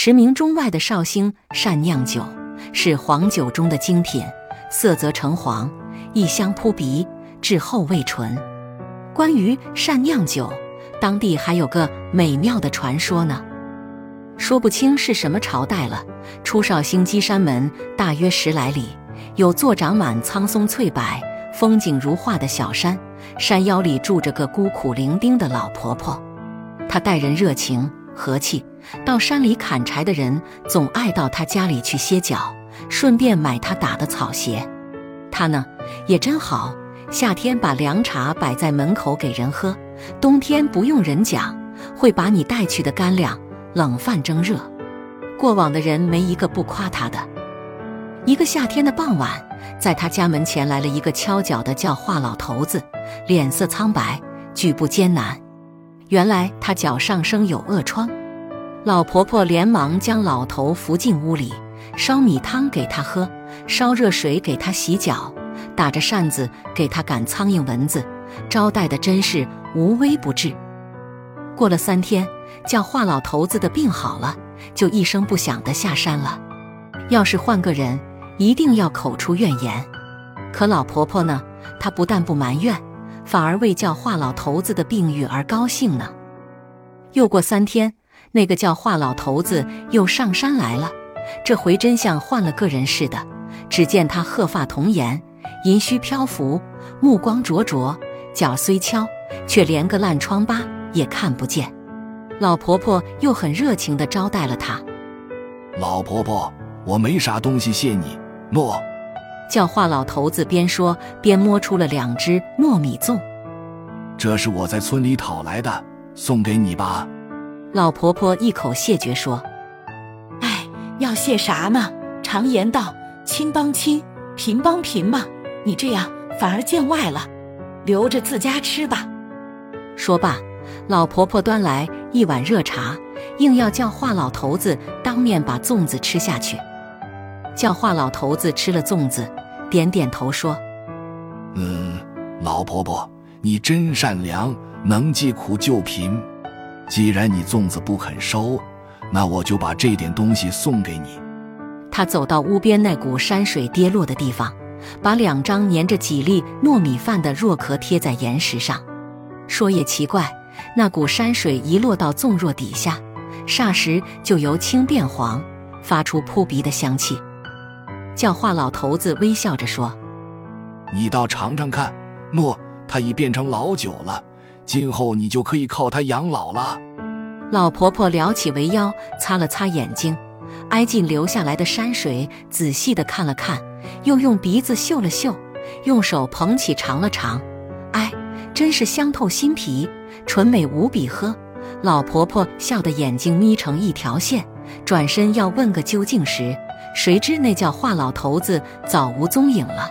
驰名中外的绍兴善酿酒是黄酒中的精品，色泽橙黄，异香扑鼻，质厚味醇。关于善酿酒，当地还有个美妙的传说呢。说不清是什么朝代了。出绍兴稽山门大约十来里，有座长满苍松翠柏、风景如画的小山，山腰里住着个孤苦伶仃的老婆婆。她待人热情和气，到山里砍柴的人总爱到他家里去歇脚，顺便买他打的草鞋。他呢也真好，夏天把凉茶摆在门口给人喝，冬天不用人讲，会把你带去的干粮。冷饭蒸热，过往的人没一个不夸他的。一个夏天的傍晚，在他家门前来了一个敲脚的叫华老头子，脸色苍白，举步艰难。原来他脚上生有恶疮。老婆婆连忙将老头扶进屋里，烧米汤给他喝，烧热水给他洗脚，打着扇子给他赶苍蝇蚊子，招待的真是无微不至。过了三天。叫华老头子的病好了，就一声不响的下山了。要是换个人，一定要口出怨言。可老婆婆呢？她不但不埋怨，反而为叫华老头子的病愈而高兴呢。又过三天，那个叫华老头子又上山来了，这回真像换了个人似的。只见他鹤发童颜，银须飘拂，目光灼灼，脚虽敲，却连个烂疮疤也看不见。老婆婆又很热情地招待了他。老婆婆，我没啥东西谢你。诺。教化老头子边说边摸出了两只糯米粽。这是我在村里讨来的，送给你吧。老婆婆一口谢绝说：“哎，要谢啥呢？常言道，亲帮亲，贫帮贫嘛。你这样反而见外了，留着自家吃吧。”说罢。老婆婆端来一碗热茶，硬要叫华老头子当面把粽子吃下去。叫华老头子吃了粽子，点点头说：“嗯，老婆婆，你真善良，能济苦救贫。既然你粽子不肯收，那我就把这点东西送给你。”他走到屋边那股山水跌落的地方，把两张粘着几粒糯米饭的若壳贴在岩石上，说：“也奇怪。”那股山水一落到粽若底下，霎时就由青变黄，发出扑鼻的香气。教化老头子微笑着说：“你倒尝尝看，诺，它已变成老酒了，今后你就可以靠它养老了。”老婆婆撩起围腰，擦了擦眼睛，挨近流下来的山水，仔细的看了看，又用鼻子嗅了嗅，用手捧起尝了尝，哎，真是香透心脾。纯美无比，呵！老婆婆笑得眼睛眯成一条线，转身要问个究竟时，谁知那叫话老头子早无踪影了。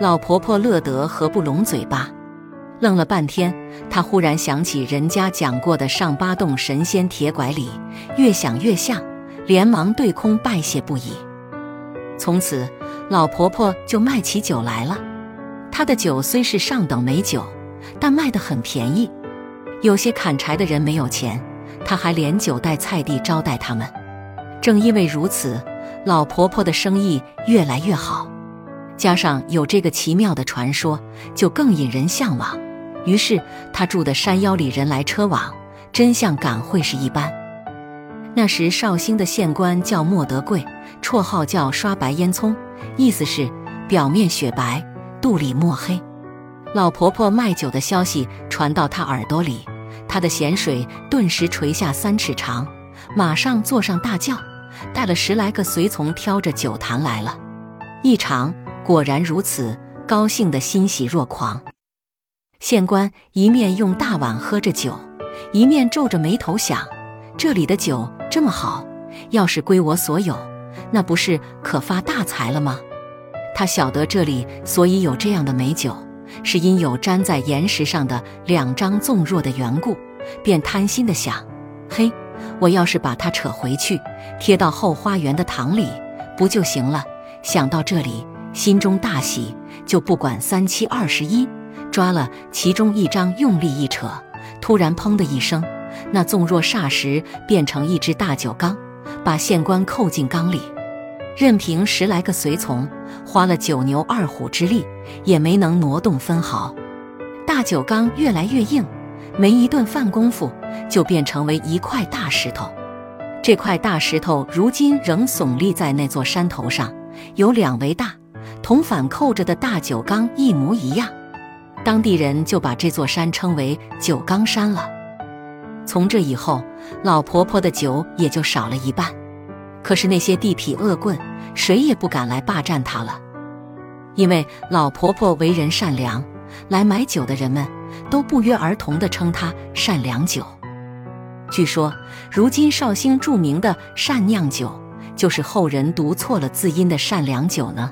老婆婆乐得合不拢嘴巴，愣了半天，她忽然想起人家讲过的上八洞神仙铁拐李，越想越像，连忙对空拜谢不已。从此，老婆婆就卖起酒来了。她的酒虽是上等美酒，但卖得很便宜。有些砍柴的人没有钱，他还连酒带菜地招待他们。正因为如此，老婆婆的生意越来越好，加上有这个奇妙的传说，就更引人向往。于是他住的山腰里人来车往，真像赶会是一般。那时绍兴的县官叫莫德贵，绰号叫刷白烟囱，意思是表面雪白，肚里墨黑。老婆婆卖酒的消息传到他耳朵里，他的咸水顿时垂下三尺长，马上坐上大轿，带了十来个随从，挑着酒坛来了。一尝，果然如此，高兴的欣喜若狂。县官一面用大碗喝着酒，一面皱着眉头想：这里的酒这么好，要是归我所有，那不是可发大财了吗？他晓得这里所以有这样的美酒。是因有粘在岩石上的两张纵若的缘故，便贪心的想：嘿，我要是把它扯回去，贴到后花园的堂里，不就行了？想到这里，心中大喜，就不管三七二十一，抓了其中一张，用力一扯，突然砰的一声，那纵若霎时变成一只大酒缸，把县官扣进缸里，任凭十来个随从花了九牛二虎之力，也没能挪动分毫。大酒缸越来越硬，没一顿饭功夫，就变成为一块大石头。这块大石头如今仍耸立在那座山头上，有两围大，同反扣着的大酒缸一模一样。当地人就把这座山称为九缸山了。从这以后，老婆婆的酒也就少了一半。可是那些地痞恶棍，谁也不敢来霸占她了，因为老婆婆为人善良，来买酒的人们都不约而同地称她善良酒。据说，如今绍兴著名的善酿酒，就是后人读错了字音的善良酒呢。